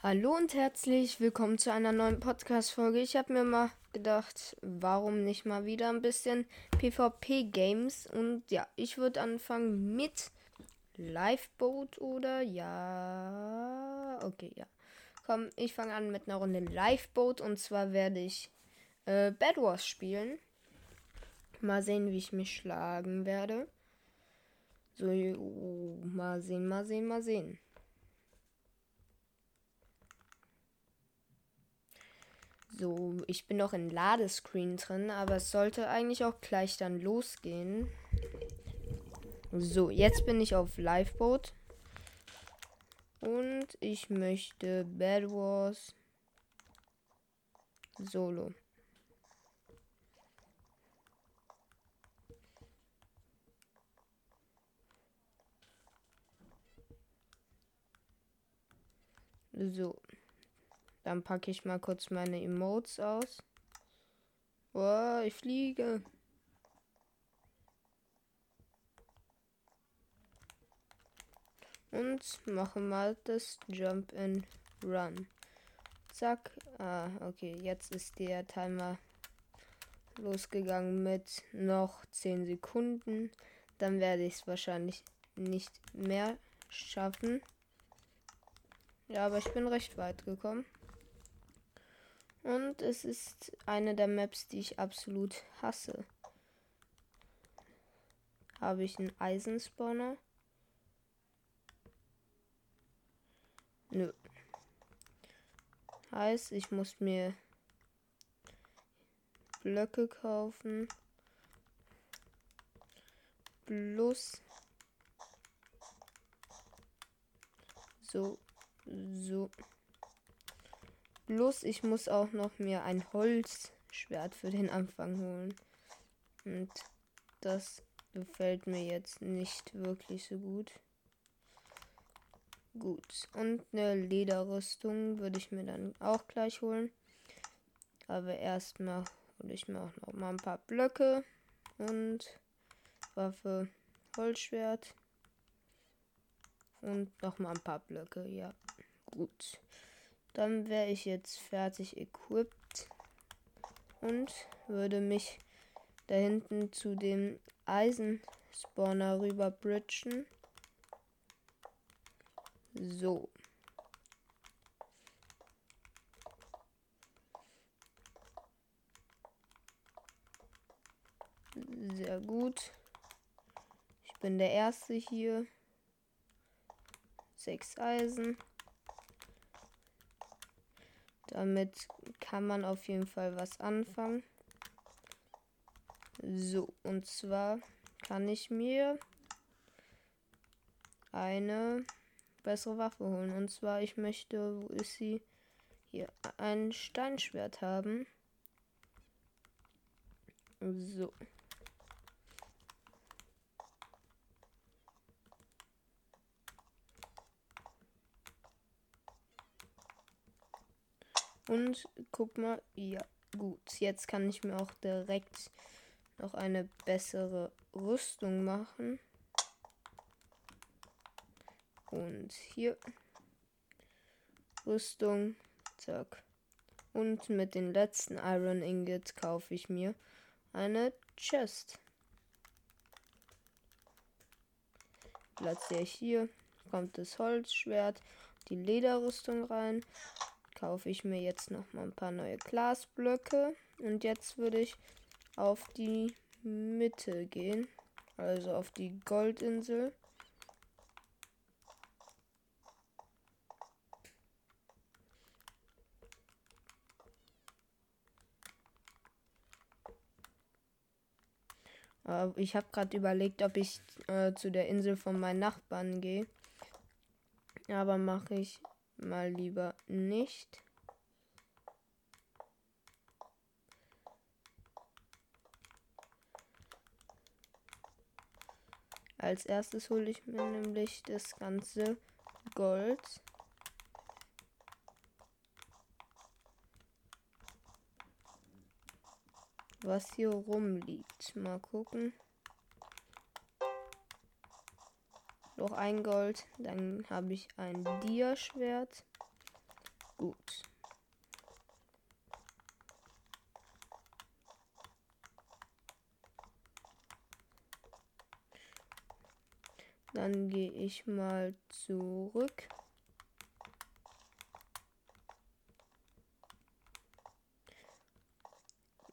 Hallo und herzlich willkommen zu einer neuen Podcast-Folge. Ich habe mir mal gedacht, warum nicht mal wieder ein bisschen PvP-Games? Und ja, ich würde anfangen mit Lifeboat oder ja. Okay, ja. Komm, ich fange an mit einer Runde Lifeboat und zwar werde ich äh, Bad Wars spielen. Mal sehen, wie ich mich schlagen werde. So, oh, mal sehen, mal sehen, mal sehen. So, ich bin noch in Ladescreen drin, aber es sollte eigentlich auch gleich dann losgehen. So, jetzt bin ich auf Liveboat. Und ich möchte Bad Wars Solo. So. Dann packe ich mal kurz meine Emotes aus. Oh, ich fliege. Und mache mal das Jump and Run. Zack. Ah, okay. Jetzt ist der Timer losgegangen mit noch 10 Sekunden. Dann werde ich es wahrscheinlich nicht mehr schaffen. Ja, aber ich bin recht weit gekommen. Und es ist eine der Maps, die ich absolut hasse. Habe ich einen Eisenspawner? Nö. Heißt, ich muss mir Blöcke kaufen. Plus. So. So. Plus ich muss auch noch mir ein Holzschwert für den Anfang holen. Und das gefällt mir jetzt nicht wirklich so gut. Gut. Und eine Lederrüstung würde ich mir dann auch gleich holen. Aber erstmal hole ich mir auch noch mal ein paar Blöcke und Waffe, Holzschwert und noch mal ein paar Blöcke. Ja, gut. Dann wäre ich jetzt fertig equipped und würde mich da hinten zu dem Eisenspawner rüber bridgen. So. Sehr gut. Ich bin der Erste hier. Sechs Eisen. Damit kann man auf jeden Fall was anfangen. So, und zwar kann ich mir eine bessere Waffe holen. Und zwar, ich möchte, wo ist sie? Hier, ein Steinschwert haben. So. Und guck mal, ja, gut. Jetzt kann ich mir auch direkt noch eine bessere Rüstung machen. Und hier Rüstung, zack. Und mit den letzten Iron Ingots kaufe ich mir eine Chest. Platziere ich hier, kommt das Holzschwert, die Lederrüstung rein kaufe ich mir jetzt noch mal ein paar neue Glasblöcke. Und jetzt würde ich auf die Mitte gehen. Also auf die Goldinsel. ich habe gerade überlegt, ob ich äh, zu der Insel von meinen Nachbarn gehe. Aber mache ich mal lieber nicht. Als erstes hole ich mir nämlich das ganze Gold. Was hier rumliegt. Mal gucken. Noch ein Gold. Dann habe ich ein Dia-Schwert. Gut. Dann gehe ich mal zurück.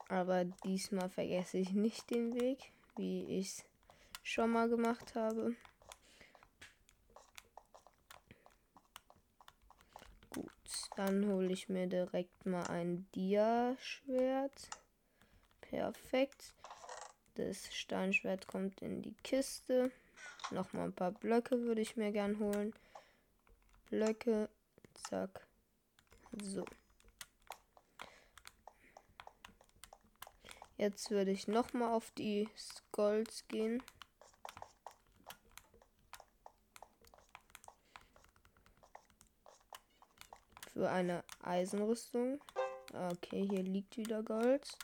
Aber diesmal vergesse ich nicht den Weg, wie ich es schon mal gemacht habe. Gut, dann hole ich mir direkt mal ein Dia-Schwert. Perfekt. Das Steinschwert kommt in die Kiste. Noch mal ein paar Blöcke würde ich mir gern holen. Blöcke. Zack. So. Jetzt würde ich noch mal auf die Skulls gehen. Für eine Eisenrüstung. Okay, hier liegt wieder Gold.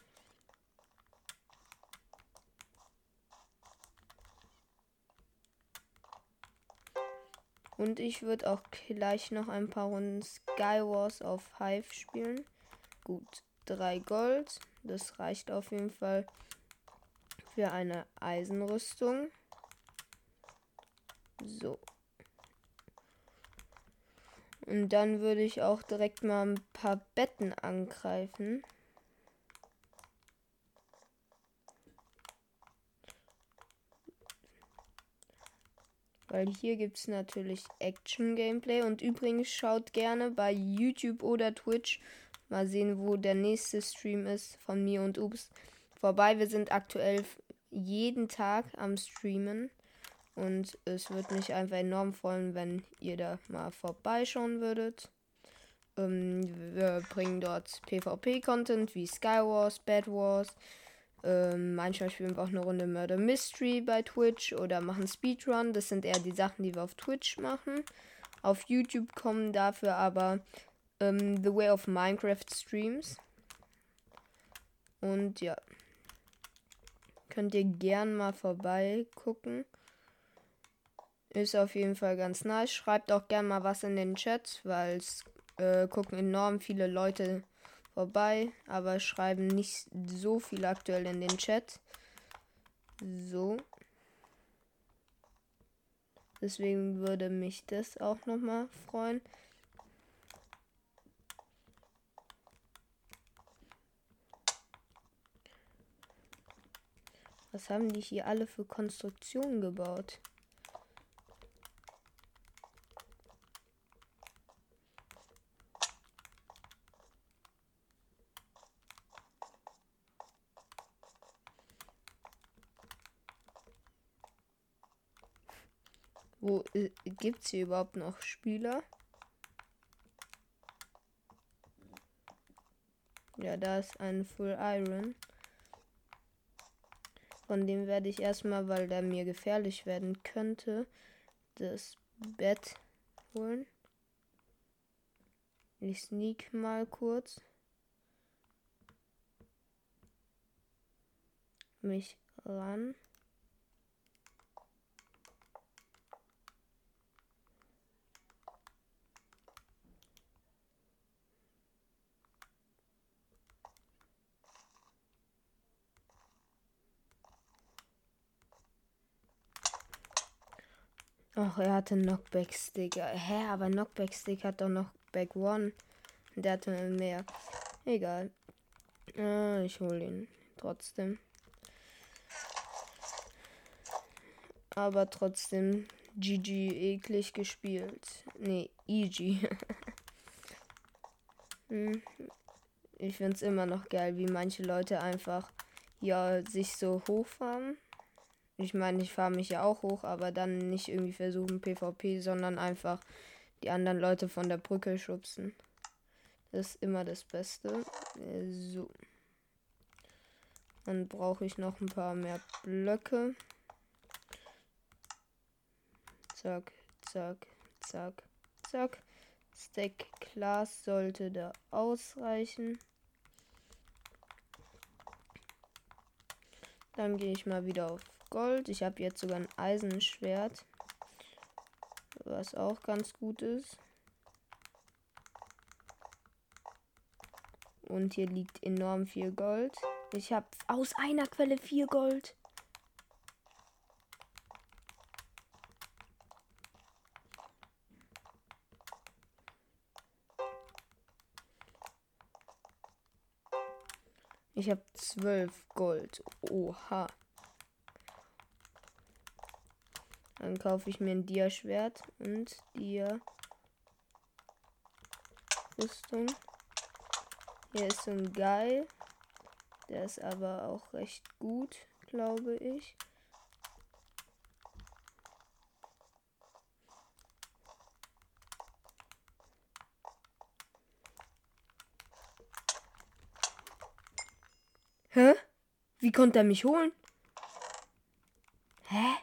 Und ich würde auch gleich noch ein paar Runden Skywars auf Hive spielen. Gut, drei Gold. Das reicht auf jeden Fall für eine Eisenrüstung. So. Und dann würde ich auch direkt mal ein paar Betten angreifen. Weil hier gibt es natürlich Action-Gameplay. Und übrigens schaut gerne bei YouTube oder Twitch mal sehen, wo der nächste Stream ist von mir und Ups vorbei. Wir sind aktuell jeden Tag am Streamen. Und es würde mich einfach enorm freuen, wenn ihr da mal vorbeischauen würdet. Ähm, wir bringen dort PvP-Content wie Skywars, Bad Wars, ähm, manchmal spielen wir auch eine Runde Murder Mystery bei Twitch oder machen Speedrun. Das sind eher die Sachen, die wir auf Twitch machen. Auf YouTube kommen dafür aber ähm, The Way of Minecraft Streams. Und ja. Könnt ihr gern mal vorbeigucken. Ist auf jeden Fall ganz nice. Schreibt auch gern mal was in den Chat, weil es äh, gucken enorm viele Leute vorbei, aber schreiben nicht so viel aktuell in den Chat. So. Deswegen würde mich das auch nochmal freuen. Was haben die hier alle für Konstruktionen gebaut? Wo äh, gibt es hier überhaupt noch Spieler? Ja, da ist ein Full Iron. Von dem werde ich erstmal, weil der mir gefährlich werden könnte, das Bett holen. Ich sneak mal kurz. Mich ran. Ach, er hatte Knockback Stick. Hä, aber Knockback Stick hat doch Knockback One. Der hatte mehr. Egal. Äh, ich hole ihn trotzdem. Aber trotzdem GG eklig gespielt. Nee, EG. hm. Ich find's immer noch geil, wie manche Leute einfach ja sich so hochfahren ich meine, ich fahre mich ja auch hoch, aber dann nicht irgendwie versuchen PvP, sondern einfach die anderen Leute von der Brücke schubsen. Das ist immer das Beste. So. Dann brauche ich noch ein paar mehr Blöcke. Zack, zack, zack, zack. Stack Glas sollte da ausreichen. Dann gehe ich mal wieder auf Gold. Ich habe jetzt sogar ein Eisenschwert. Was auch ganz gut ist. Und hier liegt enorm viel Gold. Ich habe aus einer Quelle vier Gold. Ich habe zwölf Gold. Oha. Dann kaufe ich mir ein Dia-Schwert und Dia-Rüstung. Hier ist so ein Geil. Der ist aber auch recht gut, glaube ich. Hä? Wie konnte er mich holen? Hä?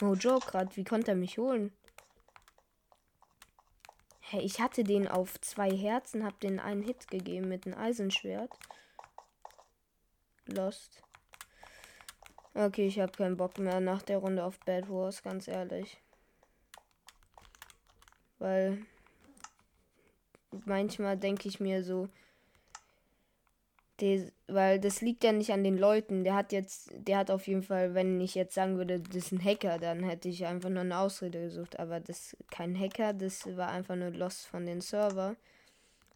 No joke gerade, wie konnte er mich holen? Hä, ich hatte den auf zwei Herzen, hab den einen Hit gegeben mit einem Eisenschwert. Lost. Okay, ich habe keinen Bock mehr nach der Runde auf Bad Wars, ganz ehrlich. Weil manchmal denke ich mir so, die, weil das liegt ja nicht an den Leuten. Der hat jetzt, der hat auf jeden Fall, wenn ich jetzt sagen würde, das ist ein Hacker, dann hätte ich einfach nur eine Ausrede gesucht. Aber das ist kein Hacker, das war einfach nur Lost von den Server.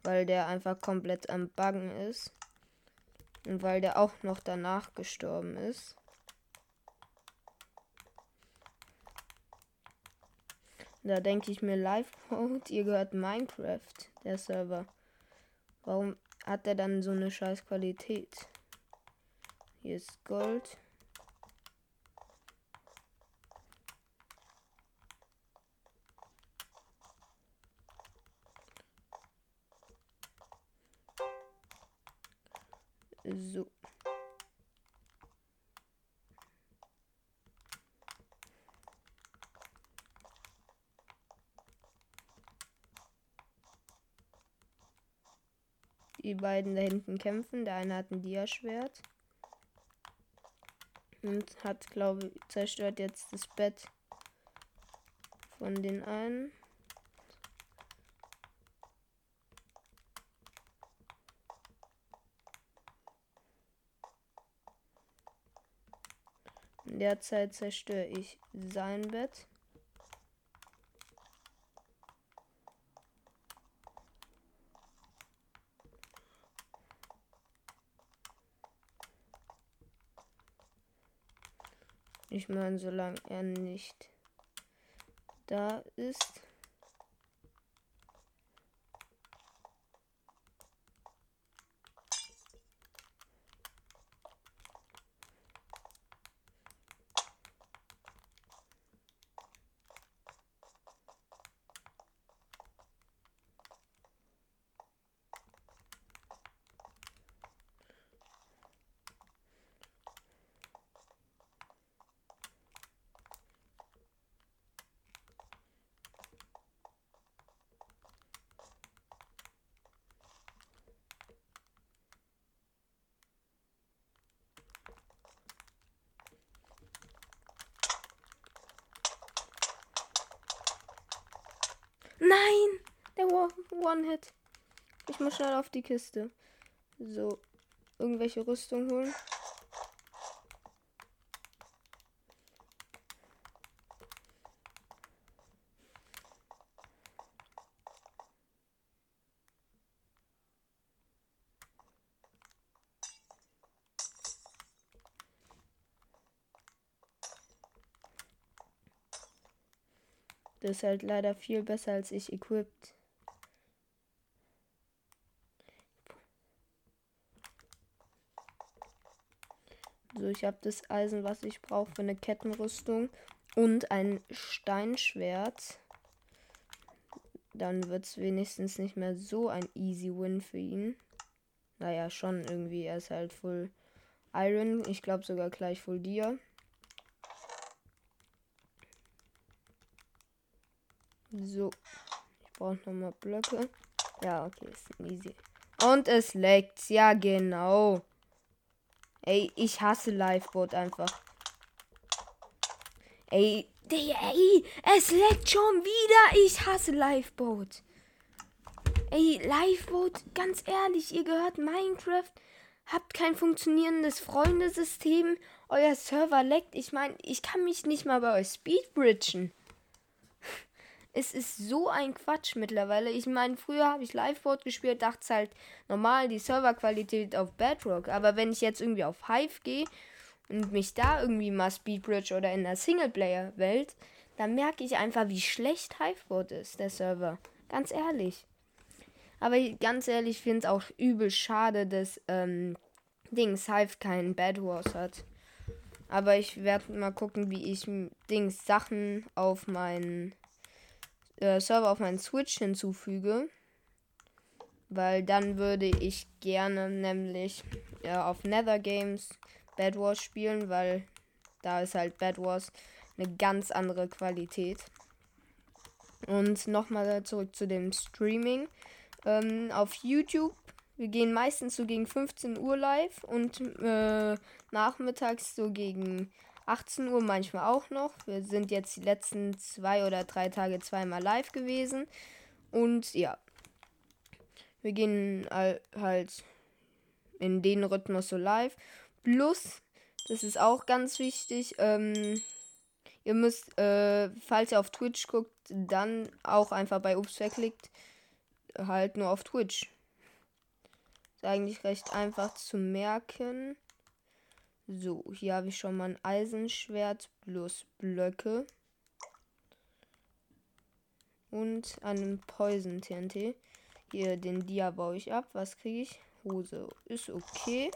Weil der einfach komplett am Buggen ist. Und weil der auch noch danach gestorben ist. Da denke ich mir, Live-Code, ihr gehört Minecraft, der Server. Warum hat er dann so eine scheiß Qualität. Hier ist Gold. So. Die beiden da hinten kämpfen. Der eine hat ein Diaschwert. Und hat, glaube ich, zerstört jetzt das Bett von den einen. In der Zeit zerstöre ich sein Bett. Ich meine, solange er nicht da ist. Nein! Der One-Hit. Ich muss schnell auf die Kiste. So. Irgendwelche Rüstung holen. Das ist halt leider viel besser als ich equipped. So, ich habe das Eisen, was ich brauche für eine Kettenrüstung und ein Steinschwert. Dann wird es wenigstens nicht mehr so ein easy win für ihn. Naja, schon irgendwie. Er ist halt full Iron. Ich glaube sogar gleich full Dia. So. Ich brauche nochmal Blöcke. Ja, okay, ist easy. Und es leckt. Ja, genau. Ey, ich hasse Liveboat einfach. Ey, ey, es leckt schon wieder. Ich hasse Liveboat. Ey, Live-Vote, ganz ehrlich, ihr gehört Minecraft, habt kein funktionierendes Freundesystem, euer Server leckt. Ich meine, ich kann mich nicht mal bei euch speedbridgen. Es ist so ein Quatsch mittlerweile. Ich meine, früher habe ich Liveboard gespielt, dachte es halt normal die Serverqualität auf Bedrock. Aber wenn ich jetzt irgendwie auf Hive gehe und mich da irgendwie mal Speedbridge oder in der Singleplayer-Welt, dann merke ich einfach, wie schlecht Hiveboard ist, der Server. Ganz ehrlich. Aber ganz ehrlich, ich finde es auch übel schade, dass ähm, Dings Hive keinen Bad Wars hat. Aber ich werde mal gucken, wie ich Dings Sachen auf meinen äh, Server auf meinen Switch hinzufüge. Weil dann würde ich gerne nämlich äh, auf Nether Games Bad Wars spielen, weil da ist halt Bad Wars eine ganz andere Qualität. Und nochmal zurück zu dem Streaming. Ähm, auf YouTube, wir gehen meistens so gegen 15 Uhr live und äh, nachmittags so gegen 18 Uhr manchmal auch noch. Wir sind jetzt die letzten zwei oder drei Tage zweimal live gewesen. Und ja, wir gehen halt in den Rhythmus so live. Plus, das ist auch ganz wichtig, ähm, ihr müsst, äh, falls ihr auf Twitch guckt, dann auch einfach bei Ups verklickt, halt nur auf Twitch. Ist eigentlich recht einfach zu merken. So, hier habe ich schon mal ein Eisenschwert plus Blöcke. Und einen Poison TNT. Hier den Dia baue ich ab. Was kriege ich? Hose. Ist okay.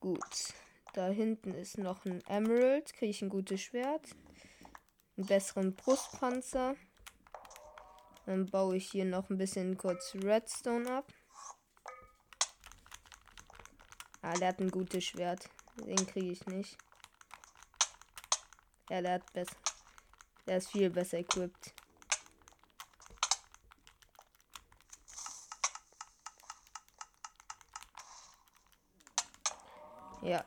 Gut. Da hinten ist noch ein Emerald. Kriege ich ein gutes Schwert. Einen besseren Brustpanzer. Dann baue ich hier noch ein bisschen kurz Redstone ab. Ah, der hat ein gutes Schwert. Den kriege ich nicht. Ja, der hat besser. Der ist viel besser equipped. Ja.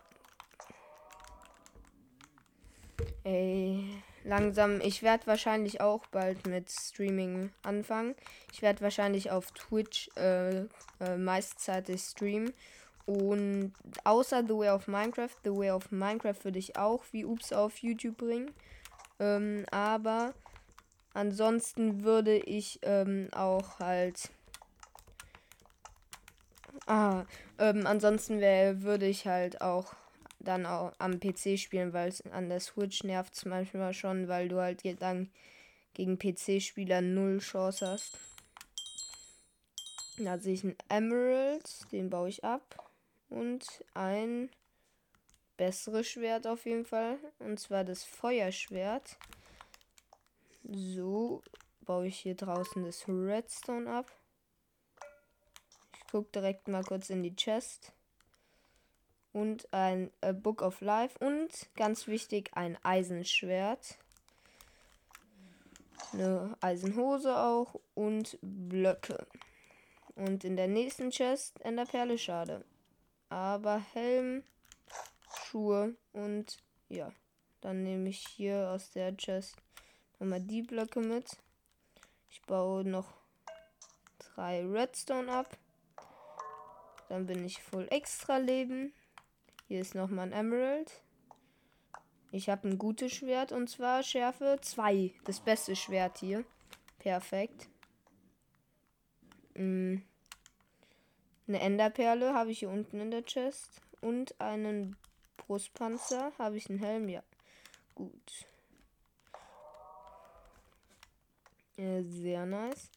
Ey, langsam. Ich werde wahrscheinlich auch bald mit Streaming anfangen. Ich werde wahrscheinlich auf Twitch äh, äh, meistzeitig streamen. Und außer The Way of Minecraft, The Way of Minecraft würde ich auch wie Ups auf YouTube bringen. Ähm, aber ansonsten würde ich ähm, auch halt. Ah, ähm, ansonsten wär, würde ich halt auch dann auch am PC spielen, weil es an der Switch nervt es manchmal schon, weil du halt dann gegen PC-Spieler null Chance hast. Da sehe ich einen Emerald, den baue ich ab und ein besseres Schwert auf jeden Fall. Und zwar das Feuerschwert. So baue ich hier draußen das Redstone ab. Ich gucke direkt mal kurz in die Chest. Und ein A Book of Life. Und ganz wichtig, ein Eisenschwert. Eine Eisenhose auch. Und Blöcke. Und in der nächsten Chest Enderperle schade. Aber Helm, Schuhe und ja. Dann nehme ich hier aus der Chest nochmal die Blöcke mit. Ich baue noch drei Redstone ab. Dann bin ich voll extra Leben. Hier ist nochmal ein Emerald. Ich habe ein gutes Schwert und zwar Schärfe 2. Das beste Schwert hier. Perfekt. Mm. Eine Enderperle habe ich hier unten in der Chest. Und einen Brustpanzer. Habe ich einen Helm? Ja. Gut. Ja, sehr nice.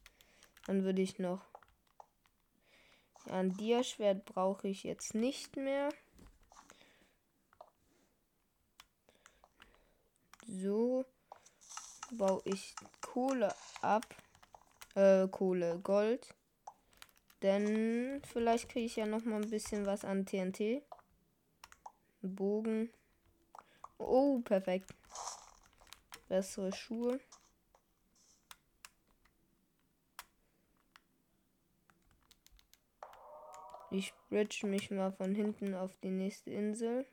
Dann würde ich noch. Ja, ein Dia-Schwert brauche ich jetzt nicht mehr. So baue ich Kohle ab. Äh, Kohle, Gold. Denn vielleicht kriege ich ja noch mal ein bisschen was an TNT. Bogen. Oh, perfekt. Bessere Schuhe. Ich bridge mich mal von hinten auf die nächste Insel.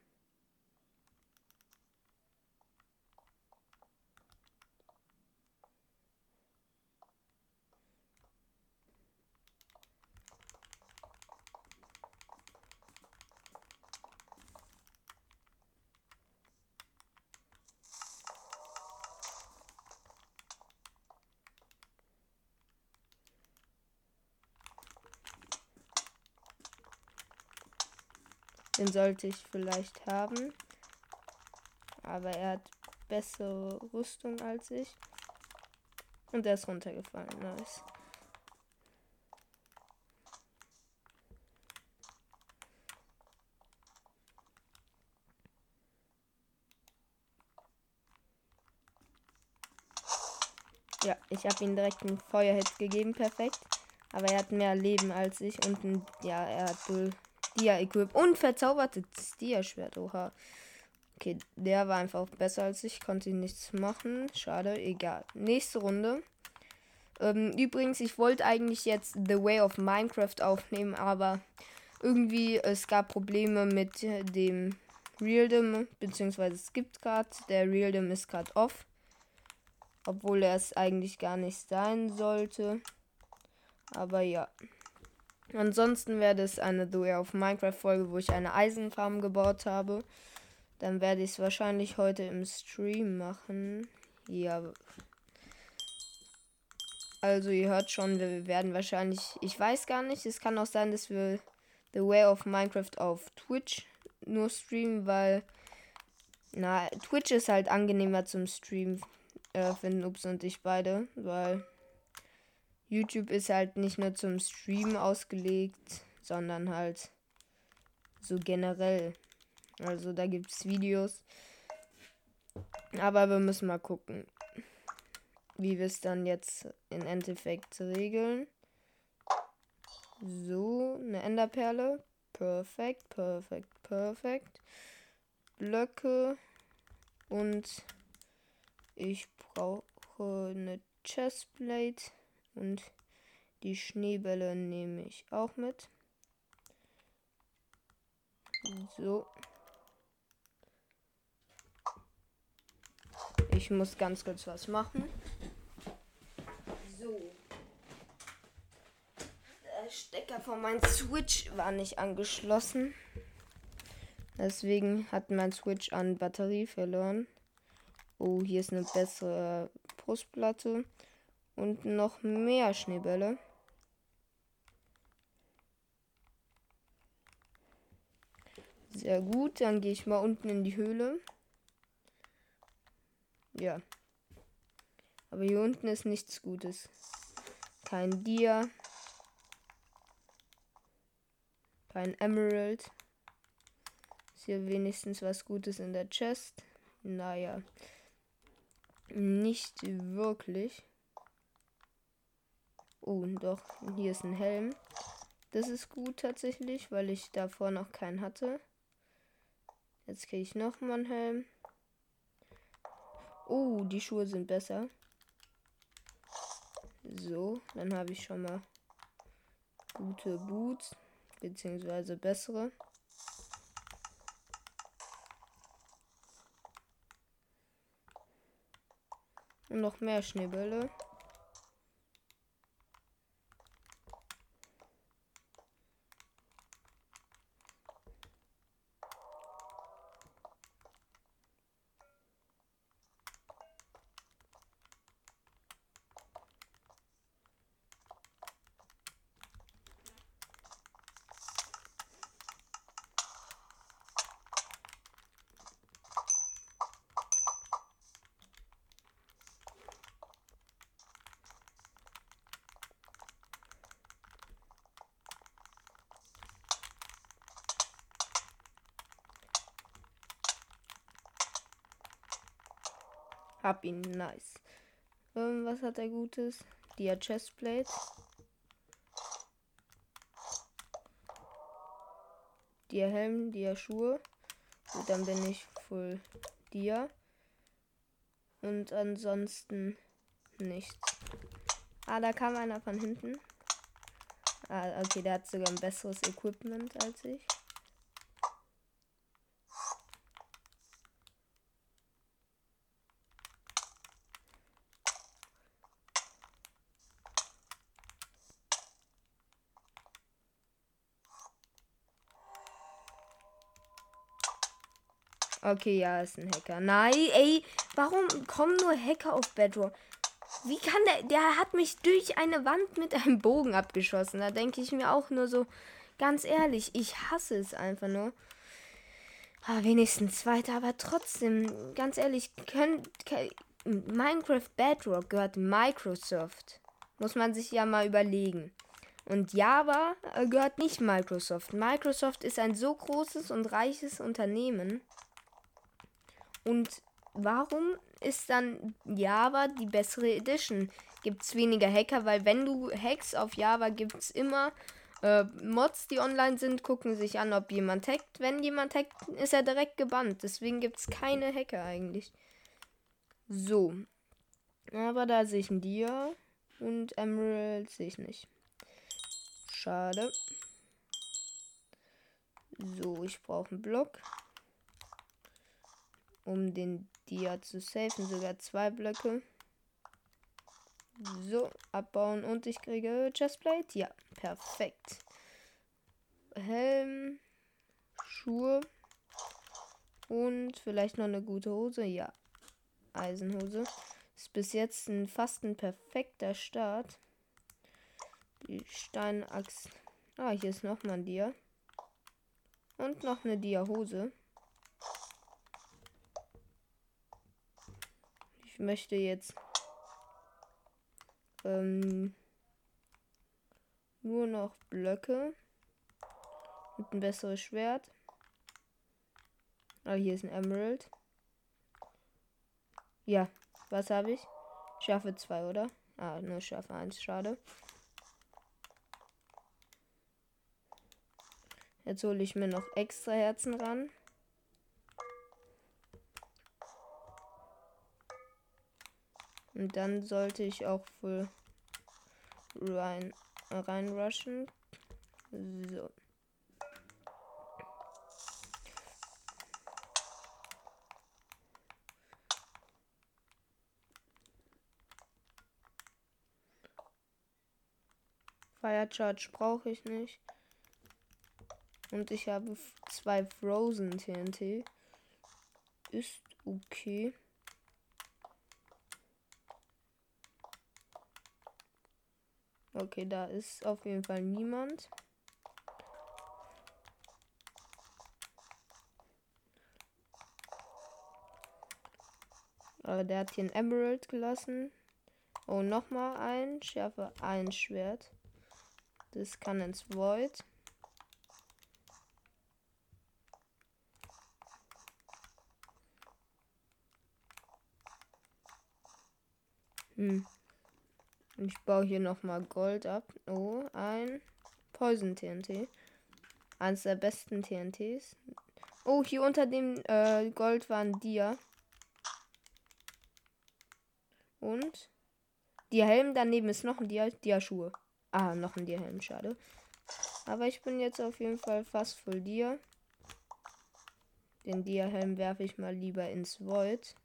Den sollte ich vielleicht haben. Aber er hat bessere Rüstung als ich. Und er ist runtergefallen. Nice. Ja, ich habe ihm direkt einen Feuerhit gegeben, perfekt. Aber er hat mehr Leben als ich und ein, ja, er hat wohl Dia Equip und verzaubertes Dia Schwert. Oha. Okay, der war einfach besser als ich, konnte nichts machen. Schade, egal. Nächste Runde. Ähm, übrigens, ich wollte eigentlich jetzt The Way of Minecraft aufnehmen, aber irgendwie es gab Probleme mit dem Realdim, beziehungsweise es gibt gerade, der Realdim ist gerade off. Obwohl er es eigentlich gar nicht sein sollte. Aber ja. Ansonsten werde es eine The Way of Minecraft Folge, wo ich eine Eisenfarm gebaut habe. Dann werde ich es wahrscheinlich heute im Stream machen. Ja. Also ihr hört schon, wir werden wahrscheinlich, ich weiß gar nicht, es kann auch sein, dass wir The Way of Minecraft auf Twitch nur streamen, weil na, Twitch ist halt angenehmer zum Streamen, äh, finden Ups und ich beide, weil YouTube ist halt nicht nur zum Streamen ausgelegt, sondern halt so generell. Also da gibt es Videos. Aber wir müssen mal gucken, wie wir es dann jetzt im Endeffekt regeln. So, eine Enderperle. Perfekt, perfekt, perfekt. Blöcke. Und ich brauche eine Chestplate. Und die Schneebälle nehme ich auch mit. So. Ich muss ganz kurz was machen. So. Der Stecker von meinem Switch war nicht angeschlossen. Deswegen hat mein Switch an Batterie verloren. Oh, hier ist eine bessere Brustplatte. Und noch mehr Schneebälle. Sehr gut, dann gehe ich mal unten in die Höhle. Ja. Aber hier unten ist nichts Gutes. Kein Dia. Kein Emerald. Ist hier wenigstens was Gutes in der Chest? Naja. Nicht wirklich. Oh, doch, hier ist ein Helm. Das ist gut tatsächlich, weil ich davor noch keinen hatte. Jetzt kriege ich noch mal einen Helm. Oh, die Schuhe sind besser. So, dann habe ich schon mal gute Boots, beziehungsweise bessere. Und noch mehr Schneebälle. Hab ihn, nice. Ähm, was hat er Gutes? Dia Chestplate. Dia Helm, Dia Schuhe. Gut, dann bin ich voll Dia. Und ansonsten nichts. Ah, da kam einer von hinten. Ah, okay, der hat sogar ein besseres Equipment als ich. Okay, ja, ist ein Hacker. Nein, ey, warum kommen nur Hacker auf Bedrock? Wie kann der. Der hat mich durch eine Wand mit einem Bogen abgeschossen. Da denke ich mir auch nur so, ganz ehrlich, ich hasse es einfach nur. Ah, wenigstens zweiter, aber trotzdem, ganz ehrlich, können, Minecraft Bedrock gehört Microsoft. Muss man sich ja mal überlegen. Und Java äh, gehört nicht Microsoft. Microsoft ist ein so großes und reiches Unternehmen. Und warum ist dann Java die bessere Edition? Gibt es weniger Hacker, weil wenn du hackst auf Java, gibt es immer äh, Mods, die online sind, gucken sich an, ob jemand hackt. Wenn jemand hackt, ist er direkt gebannt. Deswegen gibt es keine Hacker eigentlich. So. Aber da sehe ich ein Dia und Emerald sehe ich nicht. Schade. So, ich brauche einen Block. Um den Dia zu safen. Sogar zwei Blöcke. So, abbauen und ich kriege Chestplate. Ja, perfekt. Helm, Schuhe und vielleicht noch eine gute Hose. Ja, Eisenhose. Ist bis jetzt ein fast ein perfekter Start. Die Steinachs. Ah, hier ist noch mal ein Dia. Und noch eine Dia-Hose. Möchte jetzt ähm, nur noch Blöcke und ein besseres Schwert. Ah, hier ist ein Emerald. Ja, was habe ich? Schärfe 2, oder? Ah, nur Schärfe 1, schade. Jetzt hole ich mir noch extra Herzen ran. Und dann sollte ich auch für rein reinrushen. So. Fire Charge brauche ich nicht. Und ich habe zwei Frozen TNT. Ist okay. Okay, da ist auf jeden Fall niemand. Aber der hat hier ein Emerald gelassen. Oh, nochmal ein. Schärfe ein Schwert. Das kann ins Void. Hm. Ich baue hier nochmal Gold ab. Oh, ein Poison TNT. Eines der besten TNTs. Oh, hier unter dem äh, Gold war ein Dia. Und Dia Helm daneben ist noch ein Dia, Dia Schuhe. Ah, noch ein Dia Helm, schade. Aber ich bin jetzt auf jeden Fall fast voll Dia. Den Dia Helm werfe ich mal lieber ins Void.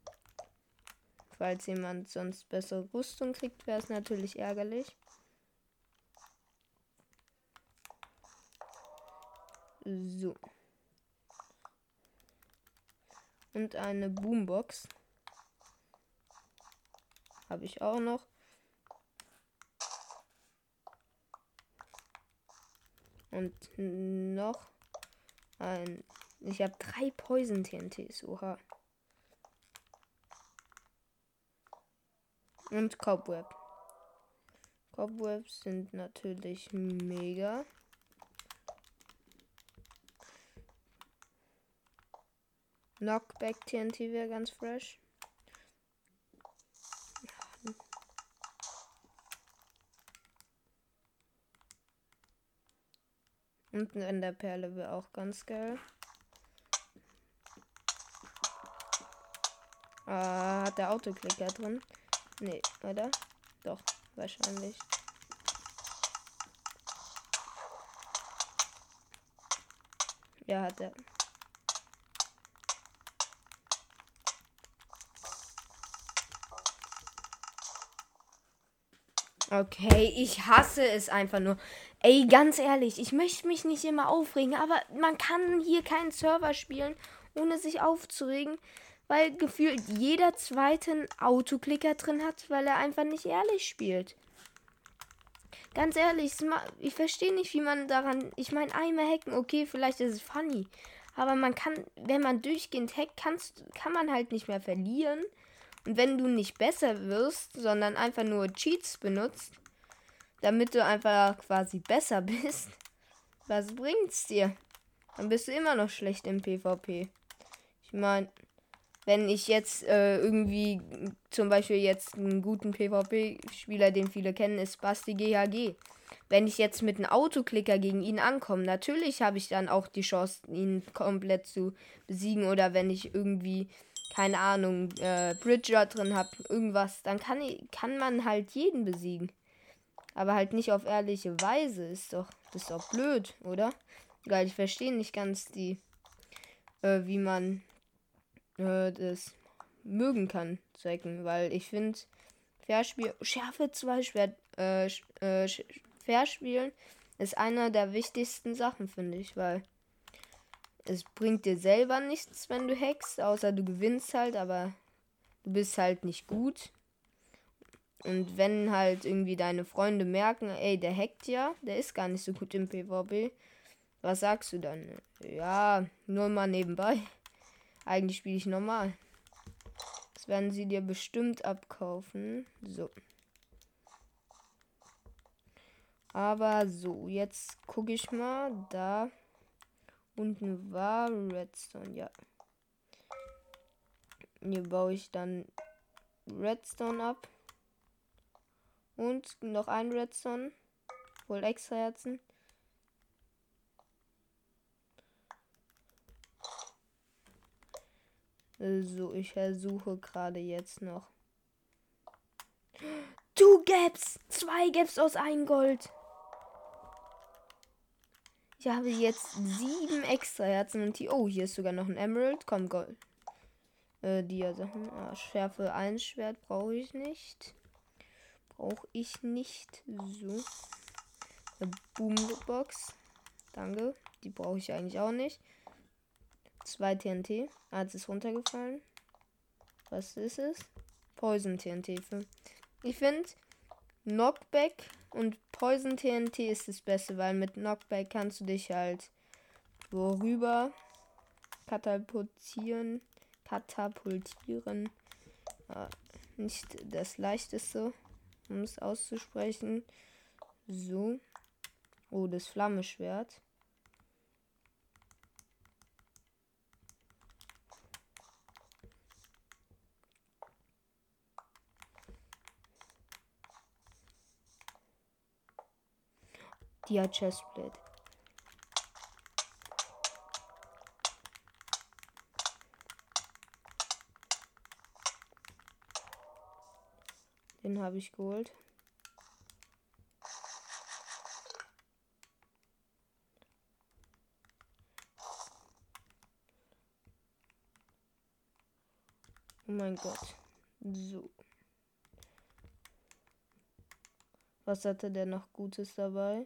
Falls jemand sonst bessere Rüstung kriegt, wäre es natürlich ärgerlich. So. Und eine Boombox. Habe ich auch noch. Und noch ein. Ich habe drei Poison TNTs. Oha. Und Cobweb. Cobwebs sind natürlich mega. Knockback TNT wäre ganz fresh. Und eine Enderperle wäre auch ganz geil. Ah, hat der Autoklicker drin. Nee, oder? Doch, wahrscheinlich. Ja, hat er. Okay, ich hasse es einfach nur. Ey, ganz ehrlich, ich möchte mich nicht immer aufregen, aber man kann hier keinen Server spielen, ohne sich aufzuregen weil gefühlt jeder zweiten Autoklicker drin hat, weil er einfach nicht ehrlich spielt. Ganz ehrlich, ich verstehe nicht, wie man daran. Ich meine, einmal hacken, okay, vielleicht ist es funny. Aber man kann, wenn man durchgehend hackt, kannst, kann man halt nicht mehr verlieren. Und wenn du nicht besser wirst, sondern einfach nur Cheats benutzt, damit du einfach quasi besser bist, was bringt's dir? Dann bist du immer noch schlecht im PvP. Ich meine, wenn ich jetzt äh, irgendwie zum Beispiel jetzt einen guten PvP-Spieler, den viele kennen, ist Basti GHG. Wenn ich jetzt mit einem Autoklicker gegen ihn ankomme, natürlich habe ich dann auch die Chance, ihn komplett zu besiegen. Oder wenn ich irgendwie, keine Ahnung, äh, Bridger drin habe, irgendwas, dann kann, ich, kann man halt jeden besiegen. Aber halt nicht auf ehrliche Weise. Ist doch, ist doch blöd, oder? Geil, ich verstehe nicht ganz die, äh, wie man äh, das mögen kann, Zwecken, weil ich finde, Verspiel, Schärfe 2 Schwert, äh, äh, Verspielen ist einer der wichtigsten Sachen, finde ich, weil es bringt dir selber nichts, wenn du hackst, außer du gewinnst halt, aber du bist halt nicht gut. Und wenn halt irgendwie deine Freunde merken, ey, der hackt ja, der ist gar nicht so gut im PvP, was sagst du dann? Ja, nur mal nebenbei. Eigentlich spiele ich normal. Das werden sie dir bestimmt abkaufen. So. Aber so, jetzt gucke ich mal. Da unten war Redstone, ja. Hier baue ich dann Redstone ab. Und noch ein Redstone. Wohl extra Herzen. So, ich versuche gerade jetzt noch. Du Gaps! Zwei Gaps aus ein Gold. Ich habe jetzt sieben extra Herzen und hier. Oh, hier ist sogar noch ein Emerald. Komm, Gold. Äh, die Sachen. Ah, Schärfe 1 Schwert brauche ich nicht. Brauche ich nicht. So. Eine Boombox. Danke. Die brauche ich eigentlich auch nicht. Zwei TNT. Ah, jetzt ist runtergefallen. Was ist es? Poison TNT. Ich finde, Knockback und Poison TNT ist das Beste, weil mit Knockback kannst du dich halt worüber katapultieren. Katapultieren. Ah, nicht das leichteste, um es auszusprechen. So. Oh, das Flammeschwert. Dia Chestplate. Den habe ich geholt. Oh mein Gott. So. Was hatte der noch Gutes dabei?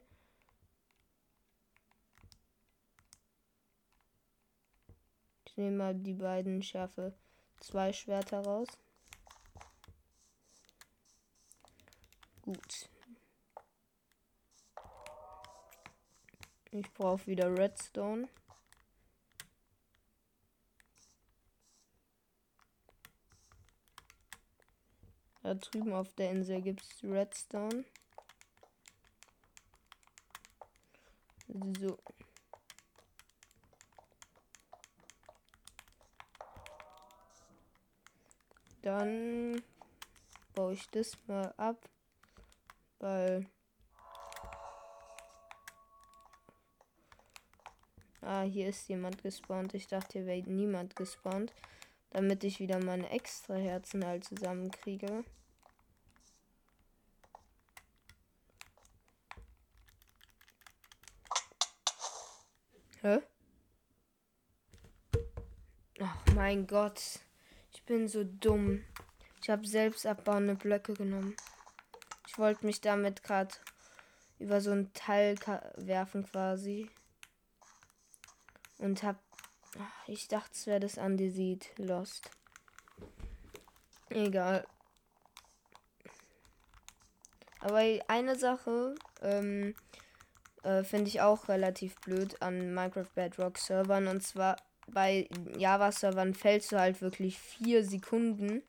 Nehme mal die beiden Schärfe zwei Schwerter raus. Gut. Ich brauche wieder Redstone. Da drüben auf der Insel gibt es Redstone. So. Dann baue ich das mal ab, weil Ah, hier ist jemand gespawnt. Ich dachte, hier wäre niemand gespawnt. Damit ich wieder meine extra Herzen halt zusammenkriege. Hä? Ach mein Gott bin so dumm. Ich habe selbst abbauende Blöcke genommen. Ich wollte mich damit gerade über so ein Teil werfen quasi. Und hab. Ich dachte, es wäre das Andesit Lost. Egal. Aber eine Sache, ähm, äh, finde ich auch relativ blöd an Minecraft Bedrock Servern. Und zwar bei Java-Servern fällst du halt wirklich vier Sekunden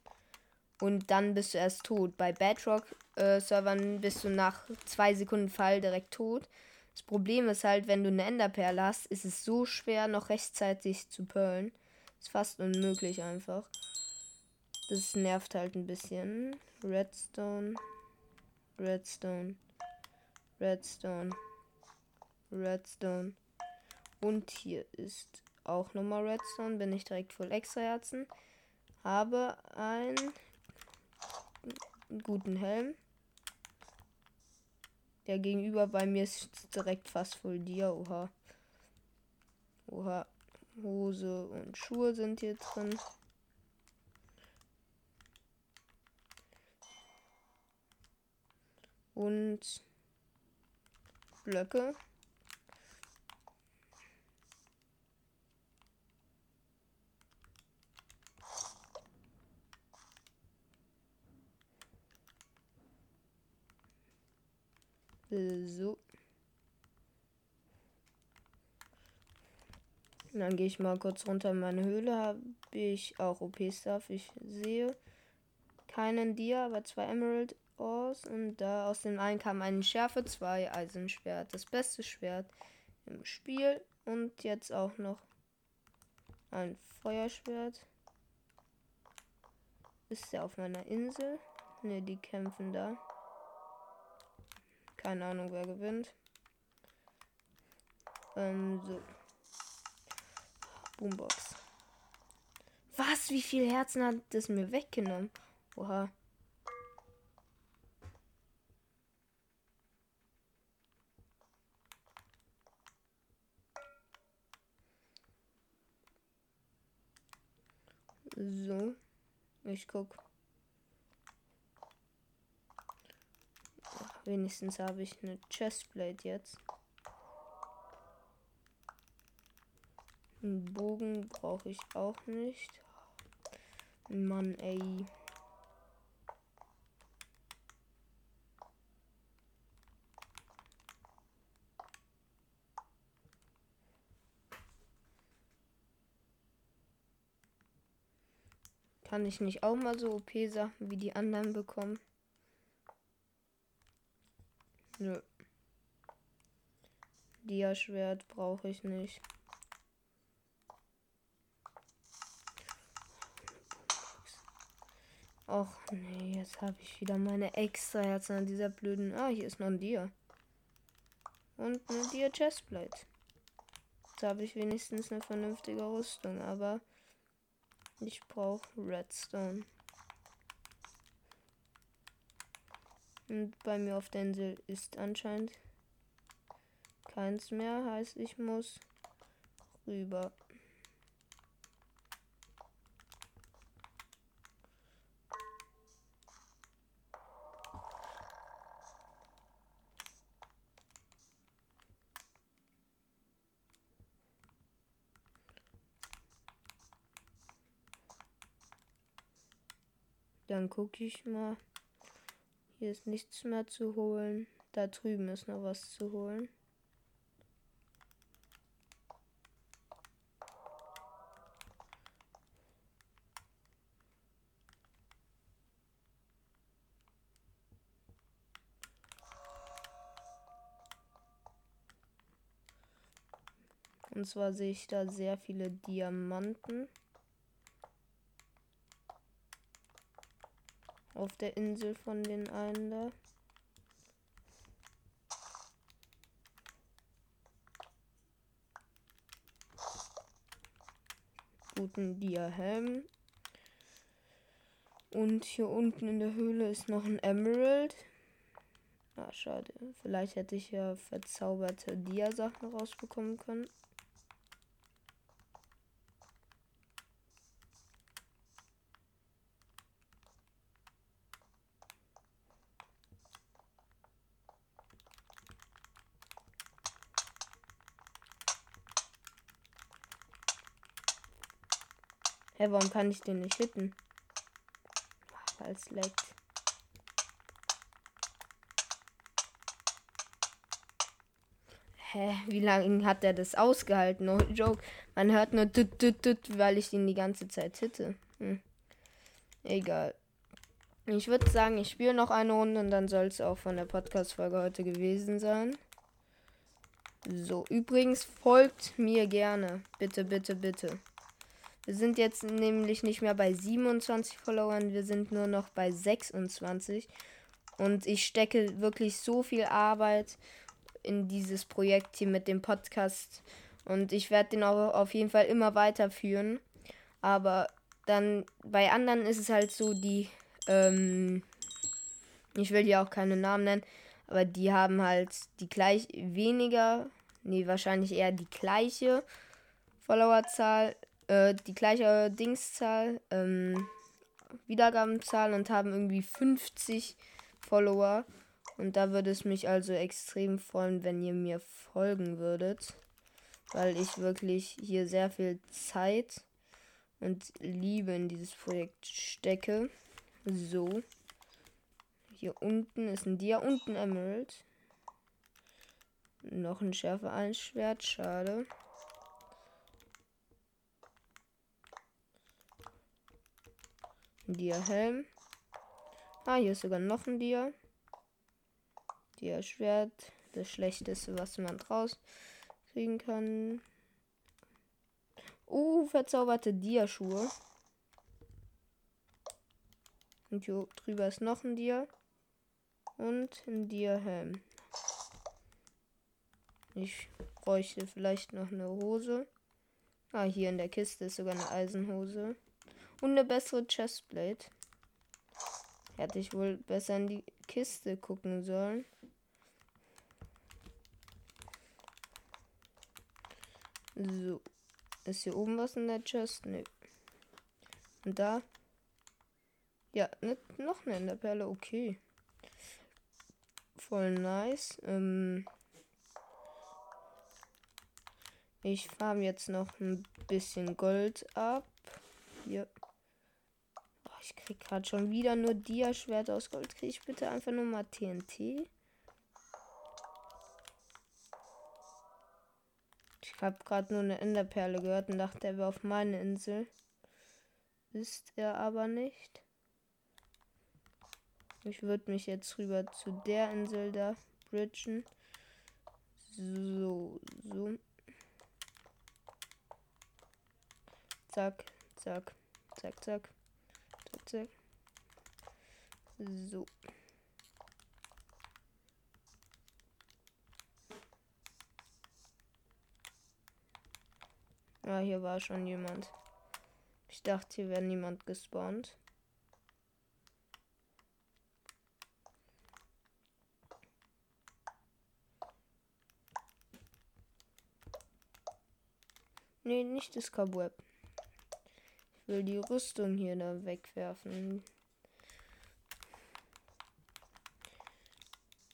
und dann bist du erst tot. Bei Bedrock-Servern äh, bist du nach zwei Sekunden Fall direkt tot. Das Problem ist halt, wenn du eine Enderperle hast, ist es so schwer, noch rechtzeitig zu pearlen. Ist fast unmöglich einfach. Das nervt halt ein bisschen. Redstone. Redstone. Redstone. Redstone. Und hier ist auch nochmal Redstone. Bin ich direkt voll extra Herzen. Habe einen guten Helm. Der gegenüber bei mir ist direkt fast voll dir. Oha. Oha. Hose und Schuhe sind hier drin. Und Blöcke. So. Dann gehe ich mal kurz runter in meine Höhle. Habe ich auch OP-Stuff. Ich sehe keinen Dia, aber zwei Emerald Ores. Und da aus dem einen kam eine Schärfe, zwei Eisenschwert. Das beste Schwert im Spiel. Und jetzt auch noch ein Feuerschwert. Ist der auf meiner Insel? Ne, die kämpfen da. Keine Ahnung, wer gewinnt. Ähm, so. Boombox. Was? Wie viel Herzen hat das mir weggenommen? Oha. So. Ich guck. Wenigstens habe ich eine Chestplate jetzt. Einen Bogen brauche ich auch nicht. Mann, ey. Kann ich nicht auch mal so OP-Sachen wie die anderen bekommen? Nö. Dia-Schwert brauche ich nicht. Och nee, jetzt habe ich wieder meine extra Herzen an dieser blöden. Ah, hier ist noch ein Dia. Und eine Dia Chestplate. Jetzt habe ich wenigstens eine vernünftige Rüstung, aber ich brauche Redstone. Und bei mir auf der Insel ist anscheinend keins mehr. Heißt, ich muss rüber. Dann gucke ich mal. Hier ist nichts mehr zu holen. Da drüben ist noch was zu holen. Und zwar sehe ich da sehr viele Diamanten. Auf der Insel von den einen da. Guten Dia-Helm. Und hier unten in der Höhle ist noch ein Emerald. Ah, schade. Vielleicht hätte ich ja verzauberte Dia-Sachen rausbekommen können. Hä, warum kann ich den nicht hitten? Weil es leckt. Hä, wie lange hat er das ausgehalten? No joke. Man hört nur tut, tut, tut, weil ich ihn die ganze Zeit hitte. Hm. Egal. Ich würde sagen, ich spiele noch eine Runde und dann soll es auch von der Podcast-Folge heute gewesen sein. So, übrigens folgt mir gerne. Bitte, bitte, bitte. Wir sind jetzt nämlich nicht mehr bei 27 Followern, wir sind nur noch bei 26. Und ich stecke wirklich so viel Arbeit in dieses Projekt hier mit dem Podcast. Und ich werde den auch auf jeden Fall immer weiterführen. Aber dann bei anderen ist es halt so, die, ähm, ich will ja auch keine Namen nennen, aber die haben halt die gleich weniger, nee, wahrscheinlich eher die gleiche Followerzahl, äh, die gleiche Dingszahl, ähm, Wiedergabenzahl und haben irgendwie 50 Follower. Und da würde es mich also extrem freuen, wenn ihr mir folgen würdet. Weil ich wirklich hier sehr viel Zeit und Liebe in dieses Projekt stecke. So. Hier unten ist ein Dia und ein Emerald. Noch ein Schärfe 1 Schwert, schade. Ein Dia Helm. Ah, hier ist sogar noch ein Dia. Dia Schwert. Das Schlechteste, was man draus kriegen kann. Uh, verzauberte Dia-Schuhe. Und hier drüber ist noch ein Dia. Und ein Dia-Helm. Ich bräuchte vielleicht noch eine Hose. Ah, hier in der Kiste ist sogar eine Eisenhose. Und eine bessere Chestplate. Hätte ich wohl besser in die Kiste gucken sollen. So. Ist hier oben was in der Chest? Nö. Und da? Ja, nicht, noch eine Enderperle. Okay. Voll nice. Ähm ich farm jetzt noch ein bisschen Gold ab. Hier. Ich krieg gerade schon wieder nur Dia-Schwert aus Gold. Krieg ich bitte einfach nur mal TNT? Ich habe gerade nur eine Enderperle gehört und dachte, er wäre auf meine Insel. Ist er aber nicht. Ich würde mich jetzt rüber zu der Insel da bridgen. So, so. Zack, zack, zack, zack. So. Ja, hier war schon jemand. Ich dachte, hier wäre niemand gespawnt. Nee, nicht das Cobweb. Will die Rüstung hier da wegwerfen.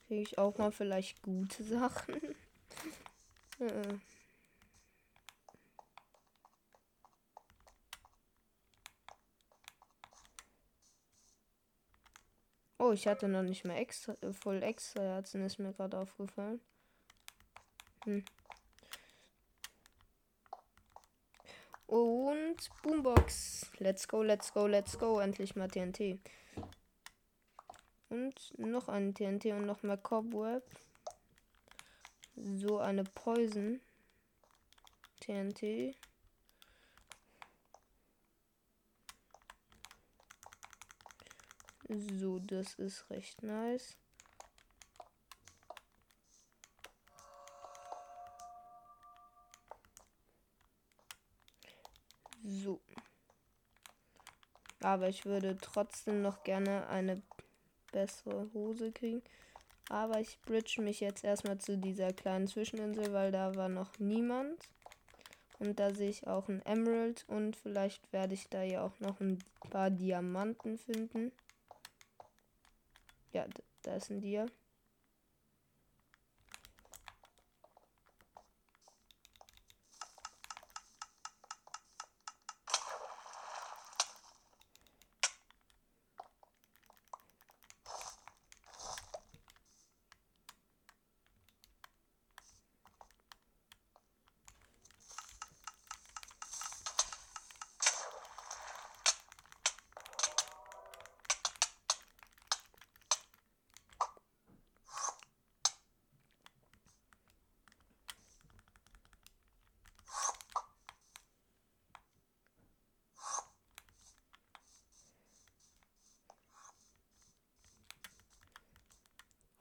Kriege ich auch mal vielleicht gute Sachen. ja. Oh, ich hatte noch nicht mehr extra, äh, voll extra Herzen, ist mir gerade aufgefallen. Hm. Und Boombox. Let's go, let's go, let's go. Endlich mal TNT. Und noch ein TNT und noch mal Cobweb. So eine Poison. TNT. So, das ist recht nice. So. Aber ich würde trotzdem noch gerne eine bessere Hose kriegen. Aber ich bridge mich jetzt erstmal zu dieser kleinen Zwischeninsel, weil da war noch niemand. Und da sehe ich auch ein Emerald und vielleicht werde ich da ja auch noch ein paar Diamanten finden. Ja, da ist ein Dia.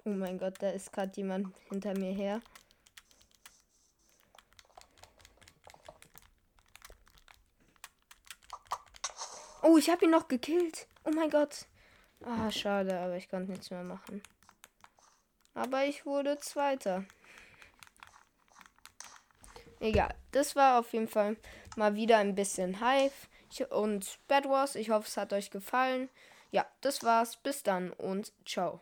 Oh mein Gott, da ist gerade jemand hinter mir her. Oh, ich habe ihn noch gekillt. Oh mein Gott. Ah, schade, aber ich konnte nichts mehr machen. Aber ich wurde Zweiter. Egal, das war auf jeden Fall mal wieder ein bisschen Hive und Bad Wars. Ich hoffe, es hat euch gefallen. Ja, das war's. Bis dann und ciao.